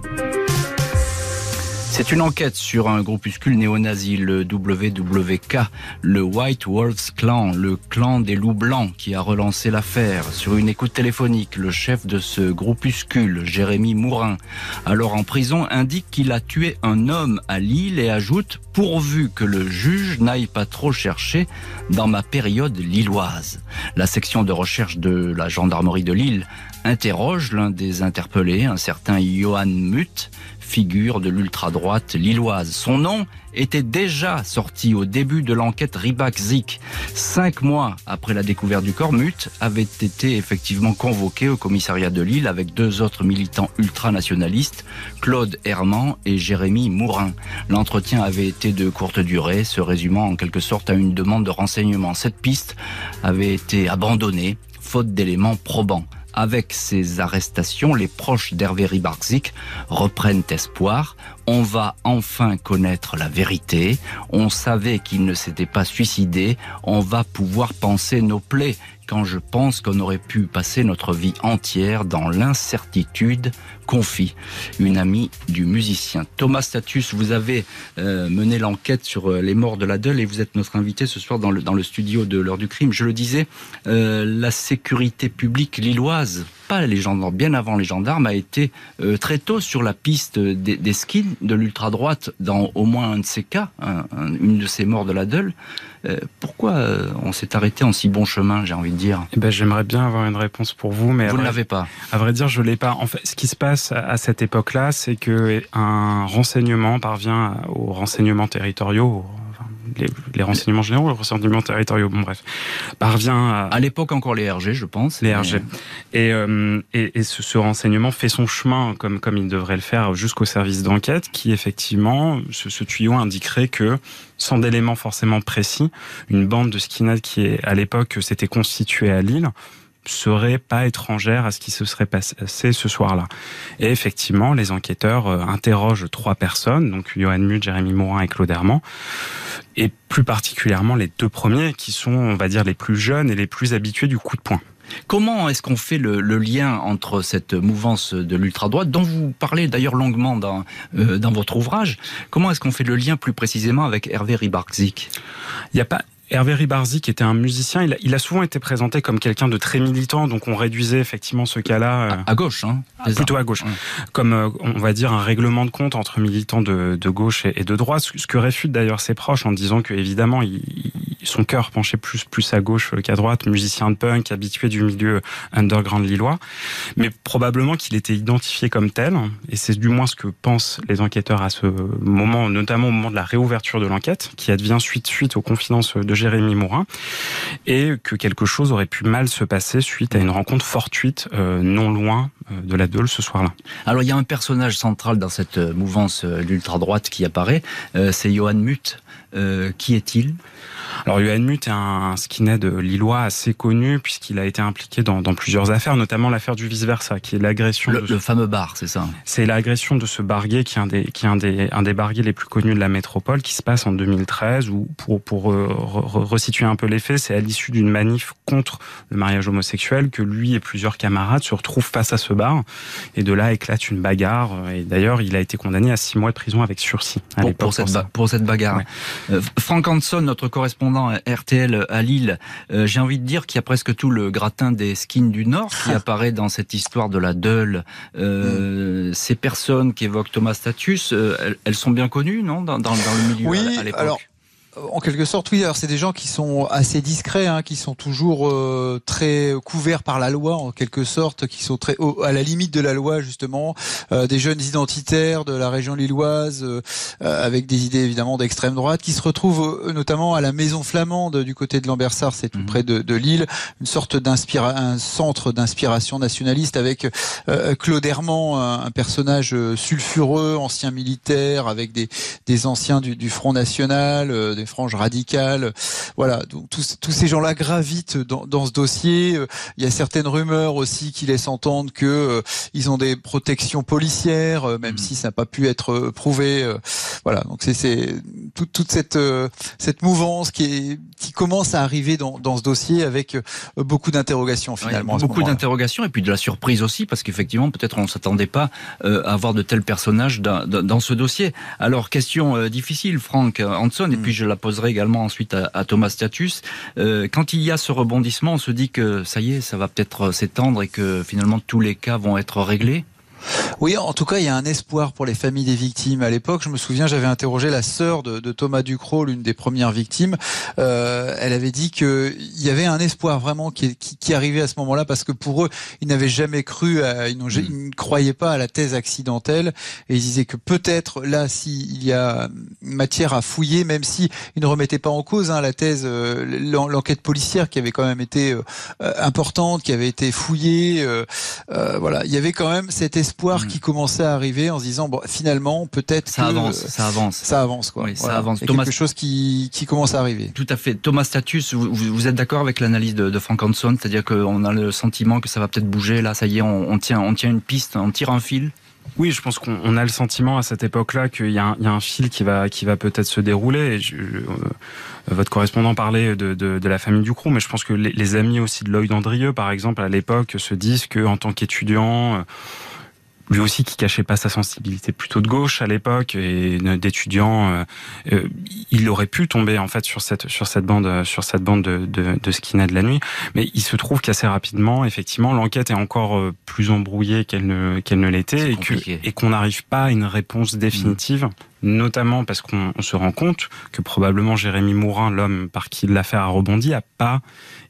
C'est une enquête sur un groupuscule néo-nazi, le WWK, le White Wolves Clan, le clan des loups blancs, qui a relancé l'affaire. Sur une écoute téléphonique, le chef de ce groupuscule, Jérémy Mourin, alors en prison, indique qu'il a tué un homme à Lille et ajoute « pourvu que le juge n'aille pas trop chercher dans ma période lilloise ». La section de recherche de la gendarmerie de Lille interroge l'un des interpellés, un certain Johan Mutt, figure de l'ultra-droite lilloise. Son nom était déjà sorti au début de l'enquête Ribak-Zik. Cinq mois après la découverte du corps, Mutt avait été effectivement convoqué au commissariat de Lille avec deux autres militants ultranationalistes, Claude Herman et Jérémy Mourin. L'entretien avait été de courte durée, se résumant en quelque sorte à une demande de renseignement. Cette piste avait été abandonnée, faute d'éléments probants. Avec ces arrestations, les proches d'Hervé Ribarzik reprennent espoir. On va enfin connaître la vérité. On savait qu'il ne s'était pas suicidé. On va pouvoir penser nos plaies quand je pense qu'on aurait pu passer notre vie entière dans l'incertitude, confie une amie du musicien. Thomas Status, vous avez euh, mené l'enquête sur euh, les morts de la Deule et vous êtes notre invité ce soir dans le, dans le studio de l'heure du crime. Je le disais, euh, la sécurité publique lilloise, pas les gendarmes, bien avant les gendarmes, a été euh, très tôt sur la piste des, des skins de l'ultra-droite dans au moins un de ces cas, un, un, une de ces morts de la Deule. Euh, pourquoi on s'est arrêté en si bon chemin, j'ai envie de dire? Eh ben, J'aimerais bien avoir une réponse pour vous, mais vous ne l'avez pas. À vrai dire, je l'ai pas. En fait, ce qui se passe à cette époque-là, c'est que un renseignement parvient aux renseignements territoriaux, les, les, renseignements généraux, les renseignements territoriaux, bon bref, parvient à... À l'époque encore les RG, je pense. Les RG. Et, euh, et, et ce, ce, renseignement fait son chemin, comme, comme il devrait le faire, jusqu'au service d'enquête, qui effectivement, ce, ce tuyau indiquerait que sans d'éléments forcément précis, une bande de skinheads qui est à l'époque s'était constituée à Lille serait pas étrangère à ce qui se serait passé ce soir-là. Et effectivement, les enquêteurs interrogent trois personnes, donc Johan Muth, Jérémy Morin et Claude Herman, et plus particulièrement les deux premiers qui sont, on va dire, les plus jeunes et les plus habitués du coup de poing. Comment est-ce qu'on fait le, le, lien entre cette mouvance de l'ultra-droite, dont vous parlez d'ailleurs longuement dans, euh, dans votre ouvrage, comment est-ce qu'on fait le lien plus précisément avec Hervé Ribarzik Il n'y a pas Hervé Ribarzik était un musicien. Il a, il a souvent été présenté comme quelqu'un de très militant, donc on réduisait effectivement ce cas-là euh, à, à, gauche, hein, plutôt à gauche, ouais. comme euh, on va dire un règlement de compte entre militants de, de gauche et, de droite. Ce que réfute d'ailleurs ses proches en disant que évidemment, il, son cœur penchait plus plus à gauche qu'à droite, musicien de punk, habitué du milieu underground lillois, mais probablement qu'il était identifié comme tel, et c'est du moins ce que pensent les enquêteurs à ce moment, notamment au moment de la réouverture de l'enquête, qui advient suite suite aux confidences de Jérémy Mourin, et que quelque chose aurait pu mal se passer suite à une rencontre fortuite euh, non loin euh, de la Dole ce soir-là. Alors il y a un personnage central dans cette euh, mouvance d'ultra-droite qui apparaît, c'est Johan Muth. Qui est-il? Alors Johan Muth est un skinhead lillois assez connu puisqu'il a été impliqué dans, plusieurs affaires, notamment l'affaire du vice-versa, qui est l'agression... Le, le, fameux bar, c'est ça? C'est l'agression de ce barguet qui est, un des, qui est un, des, un des barguets les plus connus de la métropole, qui se passe en 2013, où pour, pour euh, resituer un peu les faits, c'est à l'issue d'une manif contre le mariage homosexuel que lui et plusieurs camarades se retrouvent face à ce bar, et de là éclate une bagarre, et d'ailleurs il a été condamné à six mois de prison avec sursis à pour, pour, cette, pour cette bagarre. Euh, Franck Hanson, notre correspondant RTL à Lille, euh, j'ai envie de dire qu'il y a presque tout le gratin des skins du Nord qui apparaît dans cette histoire de la Deule. Euh, mm. Ces personnes qui évoquent Thomas Status, elles, sont bien connues, non, dans, dans, le milieu oui, à, l'époque? En quelque sorte, oui. Alors, c'est des gens qui sont assez discrets, hein, qui sont toujours euh, très couverts par la loi, en quelque sorte, qui sont très à la limite de la loi, justement. Euh, des jeunes identitaires de la région lilloise, euh, avec des idées évidemment d'extrême droite, qui se retrouvent notamment à la Maison Flamande du côté de Lambersart, c'est tout mhm. près de, de, Lille, une sorte d'inspiration, un centre d'inspiration nationaliste avec Claude Hermand, un, personnage sulfureux, ancien militaire, avec des, des anciens du, du Front National, des franges radicales. Voilà, donc tous, tous ces gens-là gravitent dans, dans, ce dossier. Il y a certaines rumeurs aussi qui laissent entendre que euh, ils ont des protections policières, euh, même mmh. si ça n'a pas pu être euh, prouvé. voilà, donc c'est toute, toute cette cette mouvance qui est qui commence à arriver dans, dans ce dossier avec beaucoup d'interrogations finalement. beaucoup d'interrogations et puis de la surprise aussi parce qu'effectivement peut-être on s'attendait pas à avoir de tels personnages dans, dans, ce dossier. Alors question difficile, Franck Hanson, et mmh. puis je la poserai également ensuite à, Thomas Status. Euh, quand il y a ce rebondissement, on se dit que ça y est, ça va peut-être s'étendre et que finalement tous les cas vont être réglés oui, en tout cas, il y a un espoir pour les familles des victimes. À l'époque, je me souviens, j'avais interrogé la sœur de, Thomas Ducrot, l'une des premières victimes. Euh, elle avait dit qu'il y avait un espoir vraiment qui, qui, arrivait à ce moment-là parce que pour eux, ils n'avaient jamais cru, à, ils, ils, ne croyaient pas à la thèse accidentelle et ils disaient que peut-être là, s'il y a matière à fouiller, même si ils ne remettaient pas en cause hein, la thèse, euh, l'enquête policière qui avait quand même été euh, importante, qui avait été fouillée. voilà, il y avait quand même cet espoir espoir mm. qui commençait à arriver en se disant bon finalement peut-être ça avance, ça avance, ça avance quoi. Oui, ça avance. Thomas... quelque chose qui, qui commence à arriver. Tout à fait. Thomas Status, vous, vous êtes d'accord avec l'analyse de, de, Frank Hanson, c'est-à-dire qu'on a le sentiment que ça va peut-être bouger là, ça y est, on, on, tient, on tient une piste, on tire un fil. Oui, je pense qu'on a le sentiment à cette époque-là qu'il y, y, a un fil qui va, qui va peut-être se dérouler. Et je, euh, votre correspondant parlait de, de, de, la famille Ducrot, mais je pense que les, les amis aussi de Lloyd Andrieux, par exemple, à l'époque, se disent que en tant qu'étudiant, lui aussi qui cachait pas sa sensibilité plutôt de gauche à l'époque et d'étudiant, euh, euh, il aurait pu tomber en fait sur cette sur cette bande sur cette bande de, de, de skinhead la nuit, mais il se trouve qu'assez rapidement, effectivement, l'enquête est encore euh, plus embrouillée qu'elle ne qu'elle ne l'était et que et qu'on n'arrive pas à une réponse définitive. Mmh notamment parce qu'on se rend compte que probablement Jérémy Mourin, l'homme par qui l'affaire a rebondi, a pas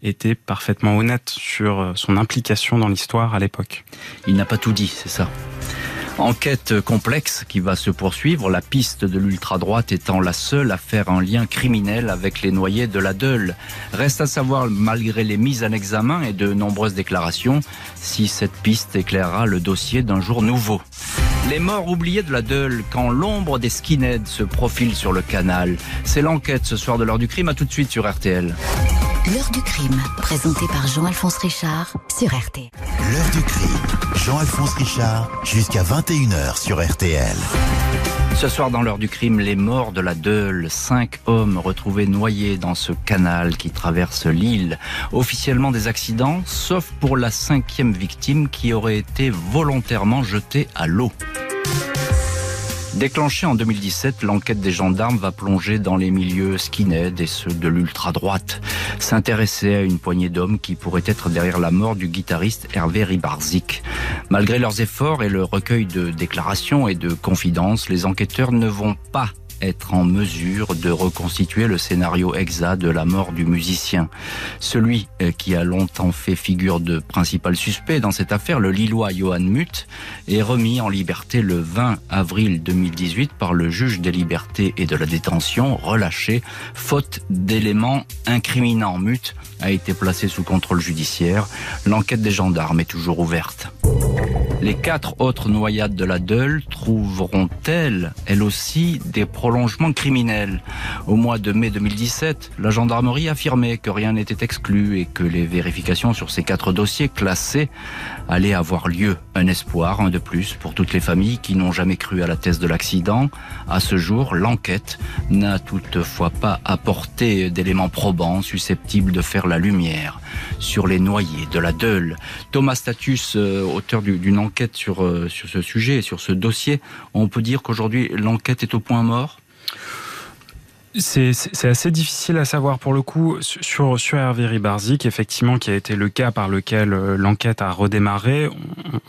été parfaitement honnête sur euh, son implication dans l'histoire à l'époque. Il n'a pas tout dit, c'est ça. Enquête complexe qui va se poursuivre, la piste de l'ultra-droite étant la seule à faire un lien criminel avec les noyés de la Deule. Reste à savoir, malgré les mises en examen et de nombreuses déclarations, si cette piste éclairera le dossier d'un jour nouveau. Les morts oubliés de la Deule quand l'ombre des skinheads se profile sur le canal. C'est l'enquête ce soir de l'heure du crime. À tout de suite sur RTL. L'heure du crime, présenté par Jean-Alphonse Richard sur RTL. L'heure du crime, Jean-Alphonse Richard, jusqu'à 21h sur RTL. Ce soir dans l'heure du crime, les morts de la Deule, cinq hommes retrouvés noyés dans ce canal qui traverse l'île. Officiellement des accidents, sauf pour la cinquième victime qui aurait été volontairement jetée à l'eau. Déclenchée en 2017, l'enquête des gendarmes va plonger dans les milieux skinhead et ceux de l'ultra-droite. S'intéresser à une poignée d'hommes qui pourraient être derrière la mort du guitariste Hervé Ribarzik. Malgré leurs efforts et le recueil de déclarations et de confidences, les enquêteurs ne vont pas être en mesure de reconstituer le scénario exact de la mort du musicien. Celui euh, qui a longtemps fait figure de principal suspect dans cette affaire, le Lillois Johan Mutt, est remis en liberté le 20 avril 2018 par le juge des libertés et de la détention, relâché, faute d'éléments incriminants. Mutt a été placé sous contrôle judiciaire. L'enquête des gendarmes est toujours ouverte. Les quatre autres noyades de la Deule trouveront-elles, elles aussi, des prolongements criminels Au mois de mai 2017, la gendarmerie affirmait que rien n'était exclu et que les vérifications sur ces quatre dossiers classés allaient avoir lieu. Un espoir, un de plus, pour toutes les familles qui n'ont jamais cru à la thèse de l'accident. À ce jour, l'enquête n'a toutefois pas apporté d'éléments probants susceptibles de faire la lumière sur les noyés de la Deule. Thomas Status, euh, auteur d'une enquête sur, euh, sur ce sujet, sur ce dossier, on peut dire qu'aujourd'hui l'enquête est au point mort c'est assez difficile à savoir pour le coup sur sur Hervé Ribarzik, effectivement, qui a été le cas par lequel euh, l'enquête a redémarré.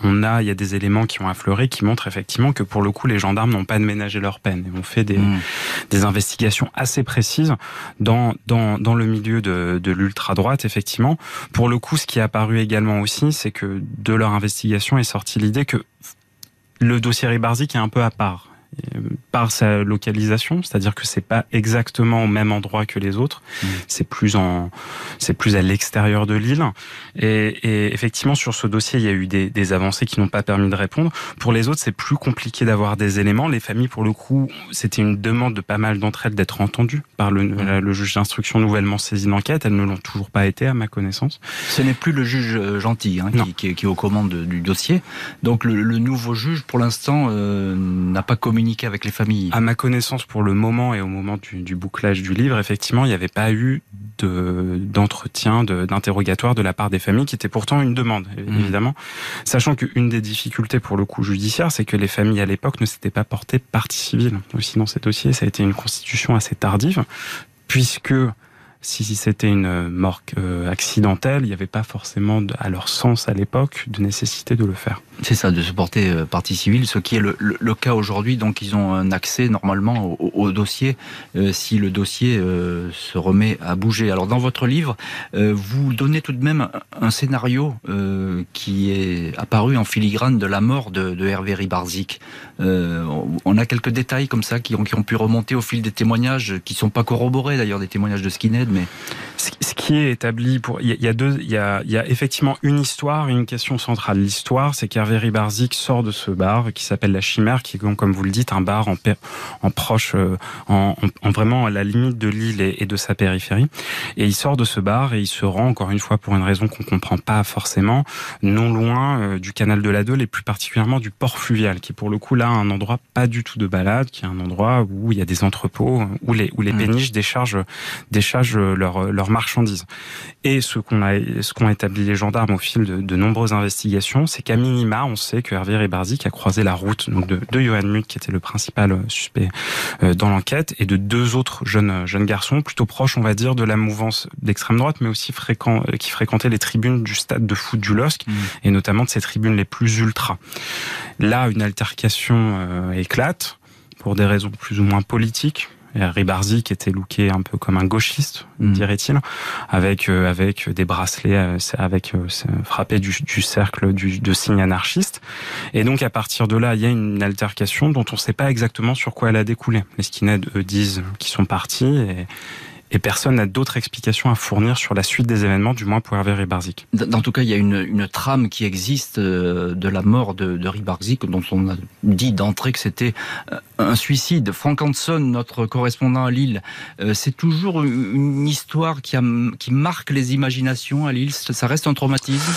On, a, il y a des éléments qui ont affleuré qui montrent effectivement que pour le coup, les gendarmes n'ont pas ménagé leur peine et ont fait des mmh. des investigations assez précises dans dans dans le milieu de de l'ultra droite. Effectivement, pour le coup, ce qui est apparu également aussi, c'est que de leur investigation est sortie l'idée que le dossier Ribarzik est un peu à part par sa localisation, c'est-à-dire que c'est pas exactement au même endroit que les autres, mmh. c'est plus en, c'est plus à l'extérieur de l'île. Et, et, effectivement, sur ce dossier, il y a eu des, des avancées qui n'ont pas permis de répondre. Pour les autres, c'est plus compliqué d'avoir des éléments. Les familles, pour le coup, c'était une demande de pas mal d'entre elles d'être entendues par le, mmh. le juge d'instruction nouvellement saisi d'enquête. Elles ne l'ont toujours pas été, à ma connaissance. Ce n'est plus le juge euh, gentil hein, qui, qui, qui, est aux commandes du dossier. Donc le, le nouveau juge, pour l'instant, euh, n'a pas avec les familles à ma connaissance, pour le moment et au moment du, bouclage du livre, effectivement, il n'y avait pas eu d'entretien, d'interrogatoire de, la part des familles, qui était pourtant une demande, mmh. évidemment. Sachant qu'une des difficultés pour le coup judiciaire, c'est que les familles à l'époque ne s'étaient pas portées partie civile aussi dans ces dossiers. Ça a été une constitution assez tardive, puisque si c'était une mort euh, accidentelle, il n'y avait pas forcément, à leur sens à l'époque, de nécessité de le faire. C'est ça, de se porter euh, partie civile, ce qui est le, cas aujourd'hui. Donc ils ont un accès normalement au, dossier euh, si le dossier euh, se remet à bouger. Alors dans votre livre, vous donnez tout de même un scénario qui est apparu en filigrane de la mort de, de Hervé Ribarzik. On a quelques détails comme ça qui ont, qui ont pu remonter au fil des témoignages, qui sont pas corroborés d'ailleurs, des témoignages de Skinhead, mais ce qui est établi pour, il y, a deux, il y a, il y a effectivement une histoire, une question centrale. L'histoire, c'est qu'Hervé Hervé Ribarzik sort de ce bar qui s'appelle La Chimère, qui est, comme vous le dites, un bar en, en proche, euh, en, en, vraiment à la limite de l'île et, de sa périphérie. Et il sort de ce bar et il se rend, encore une fois, pour une raison qu'on comprend pas forcément, non loin euh, du canal de la Deule et plus particulièrement du port fluvial, qui pour le coup là un endroit pas du tout de balade, qui est un endroit où il y a des entrepôts, où les, où les mmh. péniches déchargent, déchargent leurs leur marchandises. Et ce qu'on a, ce qu'ont établi les gendarmes au fil de, de nombreuses investigations, c'est qu'à minima on sait que Hervé Ribarzik a croisé la route donc de, de Johan Mutt, qui était le principal euh, suspect euh, dans l'enquête, et de deux autres jeunes euh, jeunes garçons, plutôt proches, on va dire, de la mouvance d'extrême droite, mais aussi fréquent, qui fréquentaient les tribunes du stade de foot du LOSC, mmh. et notamment de ces tribunes les plus ultra. Là, une altercation éclate pour des raisons plus ou moins politiques. Ribarzi qui était looké un peu comme un gauchiste, mm. dirait-il, avec euh, avec des bracelets, euh, avec euh, frappé du, du cercle du, de signes anarchistes. Et donc à partir de là, il y a une altercation dont on ne sait pas exactement sur quoi elle a découlé. Les skinheads eux disent qu'ils sont partis et et personne n'a d'autres explications à fournir sur la suite des événements, du moins pour Hervé Ribarzik. En tout cas, il y a une, trame qui existe euh, de la mort de, de Ribarzik, dont on a dit d'entrée que c'était euh, un suicide. Frank Hanson, notre correspondant à Lille, euh, c'est toujours une histoire qui, qui marque les imaginations à Lille. Ça reste un traumatisme?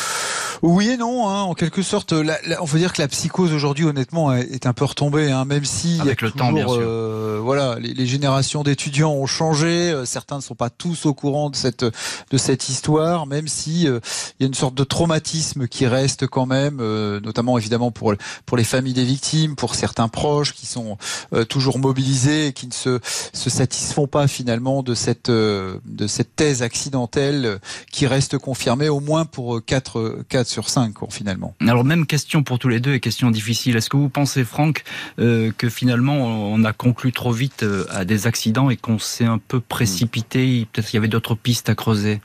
Oui et non, hein, en quelque sorte. on peut dire que la psychose aujourd'hui, honnêtement, est un peu retombée, hein, même si avec le temps, bien sûr. Euh, voilà, les, les générations d'étudiants ont changé. Euh, certains ne sont pas tous au courant de cette de cette histoire, même si euh, il y a une sorte de traumatisme qui reste quand même, euh, notamment évidemment pour pour les familles des victimes, pour certains proches qui sont toujours mobilisés et qui ne se se satisfont pas finalement de cette de cette thèse accidentelle qui reste confirmée au moins pour quatre quatre sur 5 finalement. Alors même question pour tous les deux et question difficile. Est-ce que vous pensez, Franck, euh, que finalement on a conclu trop vite euh, à des accidents et qu'on s'est un peu précipité? Peut-être qu'il y avait d'autres pistes à creuser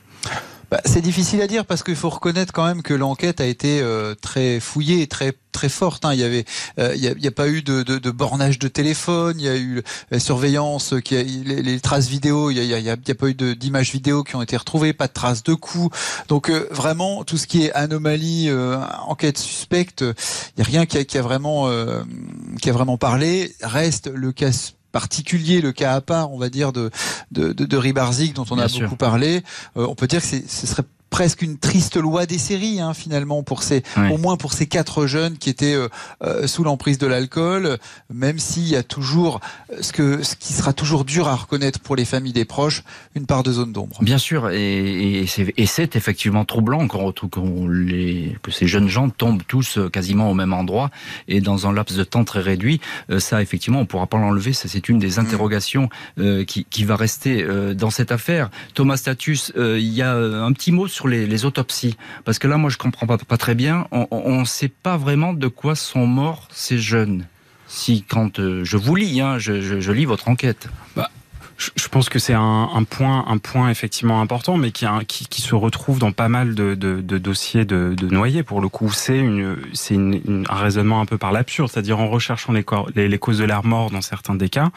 bah, c'est difficile à dire parce qu'il faut reconnaître quand même que l'enquête a été euh, très fouillée très très forte. Hein. Il y avait, euh, il, y a, pas eu de, de, de, bornage de téléphone. Il y a eu la surveillance, qui a, les, les, traces vidéo. Il y a, il y a, pas eu d'images vidéo qui ont été retrouvées, pas de traces de coups. Donc euh, vraiment tout ce qui est anomalie, enquête suspecte, il y a rien qui a, qui a vraiment qui a vraiment parlé. Reste le cas particulier, le cas à part, on va dire, de, de, de, de Ribarzik, dont on a beaucoup parlé, euh, on peut dire que ce serait presque une triste loi des séries hein, finalement pour ces au moins pour ces quatre jeunes qui étaient euh, euh, sous l'emprise de l'alcool même s'il y a toujours euh, ce que ce qui sera toujours dur à reconnaître pour les familles des proches une part de zone d'ombre. Bien sûr et, et c'est effectivement troublant qu'on qu'on les que ces jeunes gens tombent tous quasiment au même endroit et dans un laps de temps très réduit. Ça effectivement on pourra pas l'enlever ça c'est une des mm. interrogations qui, qui va rester dans cette affaire. Thomas Status il y a un petit mot sur les, autopsies Parce que là, moi, je comprends pas, très bien. On ne sait pas vraiment de quoi sont morts ces jeunes. Si, quand euh, je vous lis, hein, je, lis votre enquête. Bah, je pense que c'est un, point, un point effectivement important, mais qui, qui, se retrouve dans pas mal de, dossiers de, de, noyés. Pour le coup, c'est une, c'est un raisonnement un peu par l'absurde, c'est-à-dire en recherchant les, les, causes de l'air mort dans certains des cas,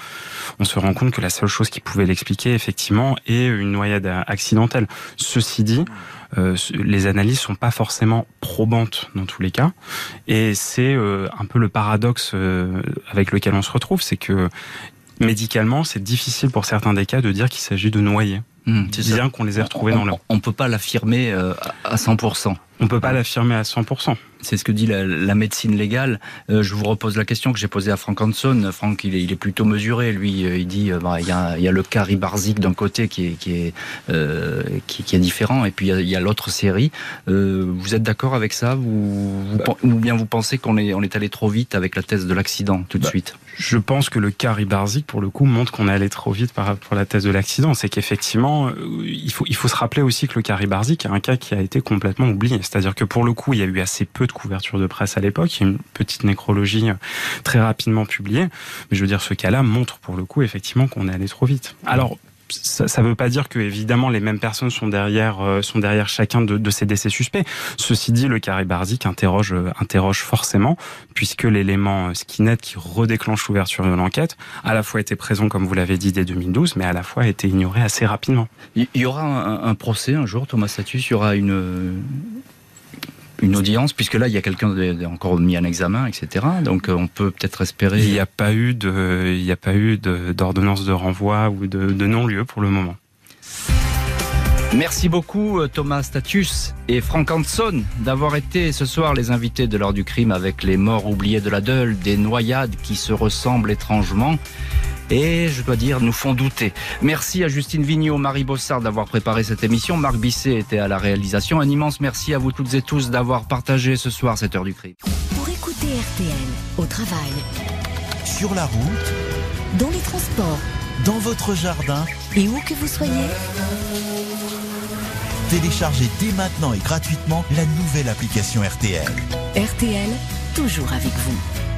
on se rend compte que la seule chose qui pouvait l'expliquer effectivement est une noyade accidentelle. Ceci dit. Euh, les analyses sont pas forcément probantes dans tous les cas, et c'est euh, un peu le paradoxe euh, avec lequel on se retrouve, c'est que médicalement, c'est difficile pour certains des cas de dire qu'il s'agit de noyés. Mmh, c'est bien qu'on les ait retrouvés dans l'eau. On ne peut pas l'affirmer euh, à 100%. On ne peut pas l'affirmer à 100%. C'est ce que dit la, la médecine légale. Euh, je vous repose la question que j'ai posée à Frank Hanson. Franck, il est, il est plutôt mesuré. Lui, euh, il dit euh, bah, il, y a, il y a le cas Ribarzik d'un côté qui est, qui, est, euh, qui, qui, est différent, et puis il y a, l'autre série. vous êtes d'accord avec ça? Vous, bah. Ou bien vous pensez qu'on est, on est allé trop vite avec la thèse de l'accident tout de bah, suite? Je pense que le cas Ribarzik, pour le coup, montre qu'on est allé trop vite par rapport à la thèse de l'accident. C'est qu'effectivement, il faut, il faut se rappeler aussi que le cas Ribarzik est un cas qui a été complètement oublié. C'est-à-dire que pour le coup, il y a eu assez peu de couverture de presse à l'époque. Il y a une petite nécrologie euh, très rapidement publiée. Mais je veux dire, ce cas-là montre pour le coup effectivement qu'on est allé trop vite. Alors, ça ne veut pas dire que évidemment les mêmes personnes sont derrière euh, sont derrière chacun de, ces décès suspects. Ceci dit, le carré Barzik interroge euh, interroge forcément puisque l'élément Skinet qui redéclenche l'ouverture de l'enquête à la fois était présent comme vous l'avez dit dès 2012, mais à la fois été ignoré assez rapidement. Il y aura un, un procès un jour, Thomas Satus, il y aura une une audience, puisque là, il y a quelqu'un encore mis en examen, etc. Donc, euh, on peut peut-être espérer. Il n'y a pas eu de, il n'y a pas eu d'ordonnance de, renvoi ou de, de non-lieu pour le moment. Merci beaucoup euh, Thomas Status et Frank Hanson d'avoir été ce soir les invités de l'heure du crime avec les morts oubliés de la Deule, des noyades qui se ressemblent étrangement et je dois dire nous font douter. Merci à Justine Vignot, Marie Bossard d'avoir préparé cette émission. Marc Bisset était à la réalisation. Un immense merci à vous toutes et tous d'avoir partagé ce soir cette heure du crime. Pour écouter RTL au travail, sur la route, dans les transports, dans votre jardin et où que vous soyez. Téléchargez dès maintenant et gratuitement la nouvelle application RTL. RTL, toujours avec vous.